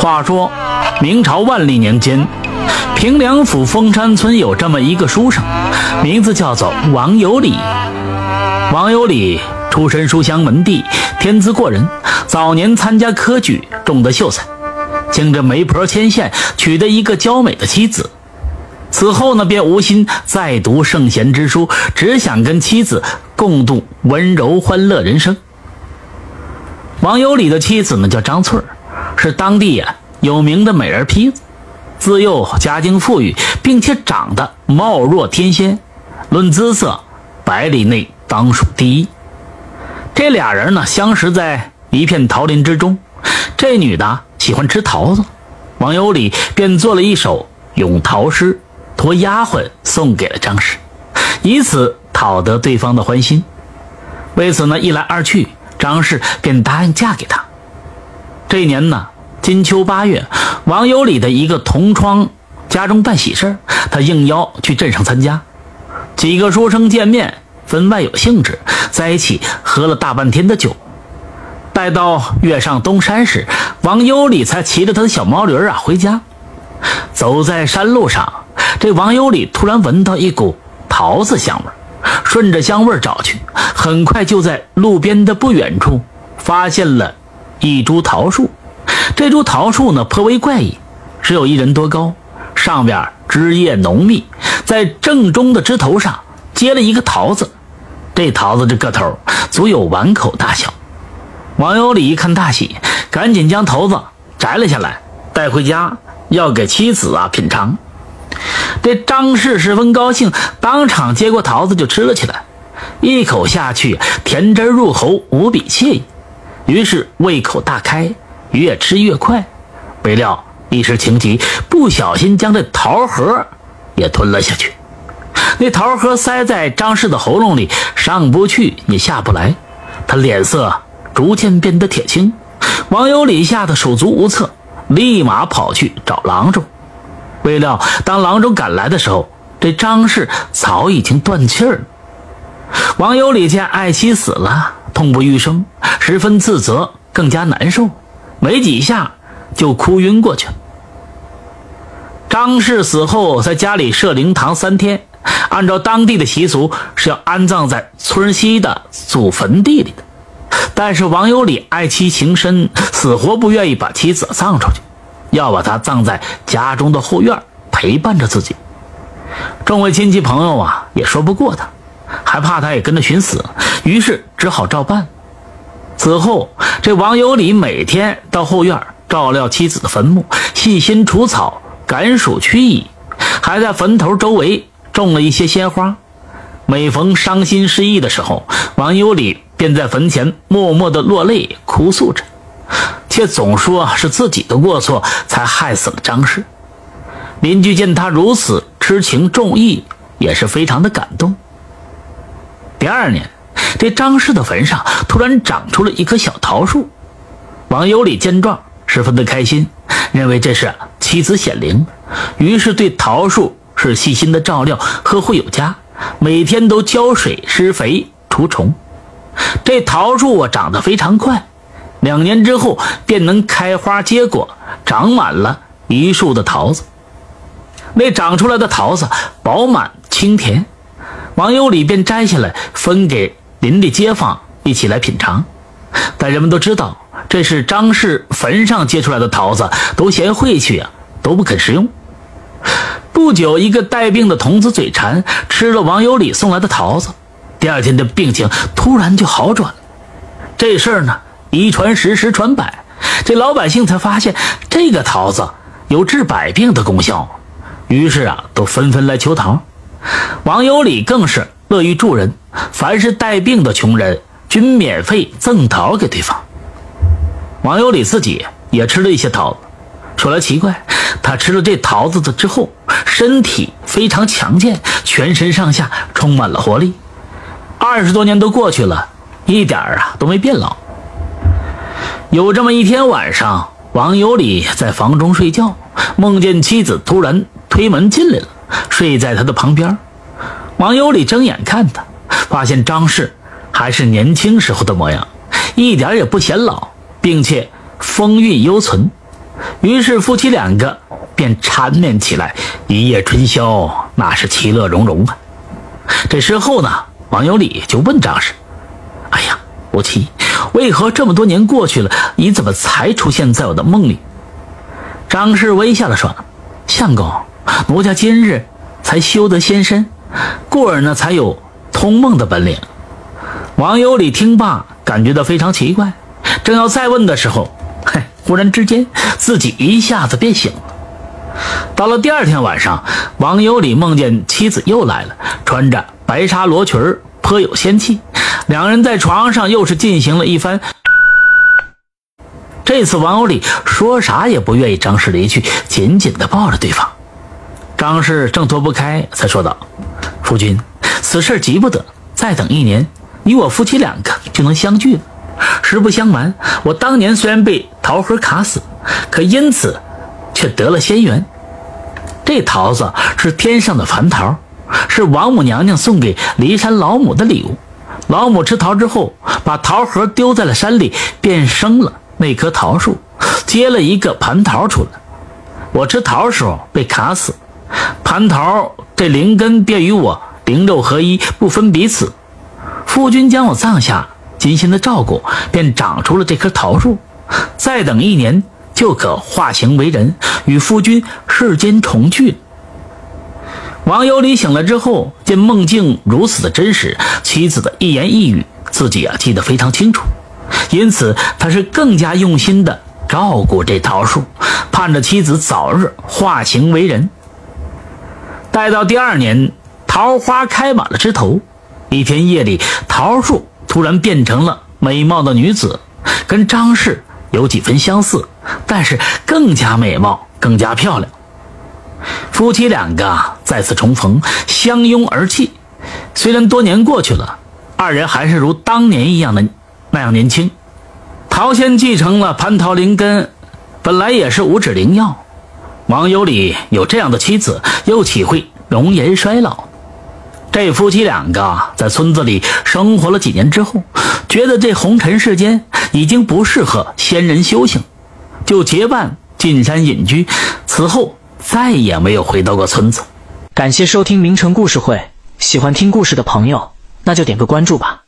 话说，明朝万历年间，平凉府丰山村有这么一个书生，名字叫做王有礼。王有礼出身书香门第，天资过人。早年参加科举，中得秀才，经着媒婆牵线，娶得一个娇美的妻子。此后呢，便无心再读圣贤之书，只想跟妻子共度温柔欢乐人生。王有礼的妻子呢，叫张翠儿，是当地呀有名的美人坯子，自幼家境富裕，并且长得貌若天仙，论姿色，百里内当属第一。这俩人呢，相识在。一片桃林之中，这女的喜欢吃桃子，王有礼便做了一首咏桃诗，托丫鬟送给了张氏，以此讨得对方的欢心。为此呢，一来二去，张氏便答应嫁给他。这一年呢，金秋八月，王有礼的一个同窗家中办喜事他应邀去镇上参加。几个书生见面，分外有兴致，在一起喝了大半天的酒。待到月上东山时，王有礼才骑着他的小毛驴啊回家。走在山路上，这王有礼突然闻到一股桃子香味顺着香味找去，很快就在路边的不远处发现了一株桃树。这株桃树呢颇为怪异，只有一人多高，上边枝叶浓密，在正中的枝头上结了一个桃子。这桃子这个头足有碗口大小。王有礼一看大喜，赶紧将桃子摘了下来，带回家要给妻子啊品尝。这张氏十分高兴，当场接过桃子就吃了起来，一口下去，甜汁入喉，无比惬意。于是胃口大开，越吃越快。未料一时情急，不小心将这桃核也吞了下去。那桃核塞在张氏的喉咙里，上不去也下不来，他脸色。逐渐变得铁青，王有礼吓得手足无措，立马跑去找郎中。未料当郎中赶来的时候，这张氏早已经断气儿。王有礼见爱妻死了，痛不欲生，十分自责，更加难受，没几下就哭晕过去了。张氏死后，在家里设灵堂三天，按照当地的习俗，是要安葬在村西的祖坟地里的。但是王有礼爱妻情深，死活不愿意把妻子葬出去，要把她葬在家中的后院陪伴着自己。众位亲戚朋友啊，也说不过他，还怕他也跟着寻死，于是只好照办。此后，这王有礼每天到后院照料妻子的坟墓，细心除草、赶鼠驱蚁，还在坟头周围种了一些鲜花。每逢伤心失意的时候，王有礼。便在坟前默默地落泪哭诉着，却总说是自己的过错才害死了张氏。邻居见他如此痴情重义，也是非常的感动。第二年，这张氏的坟上突然长出了一棵小桃树。王有礼见状，十分的开心，认为这是妻子显灵，于是对桃树是细心的照料，呵护有加，每天都浇水施肥除虫。这桃树啊，长得非常快，两年之后便能开花结果，长满了一树的桃子。那长出来的桃子饱满清甜，王有礼便摘下来分给邻里街坊一起来品尝。但人们都知道这是张氏坟上结出来的桃子，都嫌晦气啊，都不肯食用。不久，一个带病的童子嘴馋，吃了王有礼送来的桃子。第二天的病情突然就好转了，这事儿呢一传十，十传百，这老百姓才发现这个桃子有治百病的功效，于是啊都纷纷来求桃。王有礼更是乐于助人，凡是带病的穷人均免费赠桃给对方。王有礼自己也吃了一些桃子，说来奇怪，他吃了这桃子的之后，身体非常强健，全身上下充满了活力。二十多年都过去了，一点啊都没变老。有这么一天晚上，王有礼在房中睡觉，梦见妻子突然推门进来了，睡在他的旁边。王有礼睁眼看他，发现张氏还是年轻时候的模样，一点也不显老，并且风韵犹存。于是夫妻两个便缠绵起来，一夜春宵，那是其乐融融啊。这时候呢，王有礼就问张氏：“哎呀，夫妻，为何这么多年过去了，你怎么才出现在我的梦里？”张氏微笑地说：“相公，奴家今日才修得仙身，故而呢才有通梦的本领。”王有礼听罢，感觉到非常奇怪，正要再问的时候，嘿，忽然之间自己一下子便醒了。到了第二天晚上，王有礼梦见妻子又来了，穿着白纱罗裙颇有仙气。两人在床上又是进行了一番。这次王有礼说啥也不愿意张氏离去，紧紧地抱着对方。张氏挣脱不开，才说道：“夫君，此事急不得，再等一年，你我夫妻两个就能相聚了。实不相瞒，我当年虽然被桃核卡死，可因此却得了仙缘。这桃子是天上的蟠桃，是王母娘娘送给骊山老母的礼物。老母吃桃之后，把桃核丢在了山里，便生了。”那棵桃树结了一个蟠桃出来，我吃桃时候被卡死，蟠桃这灵根便与我灵肉合一，不分彼此。夫君将我葬下，精心的照顾，便长出了这棵桃树。再等一年，就可化形为人，与夫君世间重聚。王有礼醒了之后，见梦境如此的真实，妻子的一言一语，自己啊记得非常清楚。因此，他是更加用心的照顾这桃树，盼着妻子早日化形为人。待到第二年，桃花开满了枝头，一天夜里，桃树突然变成了美貌的女子，跟张氏有几分相似，但是更加美貌，更加漂亮。夫妻两个再次重逢，相拥而泣。虽然多年过去了，二人还是如当年一样的那样年轻。桃仙继承了蟠桃灵根，本来也是五指灵药。王有礼有这样的妻子，又岂会容颜衰老？这夫妻两个在村子里生活了几年之后，觉得这红尘世间已经不适合仙人修行，就结伴进山隐居。此后再也没有回到过村子。感谢收听名城故事会，喜欢听故事的朋友，那就点个关注吧。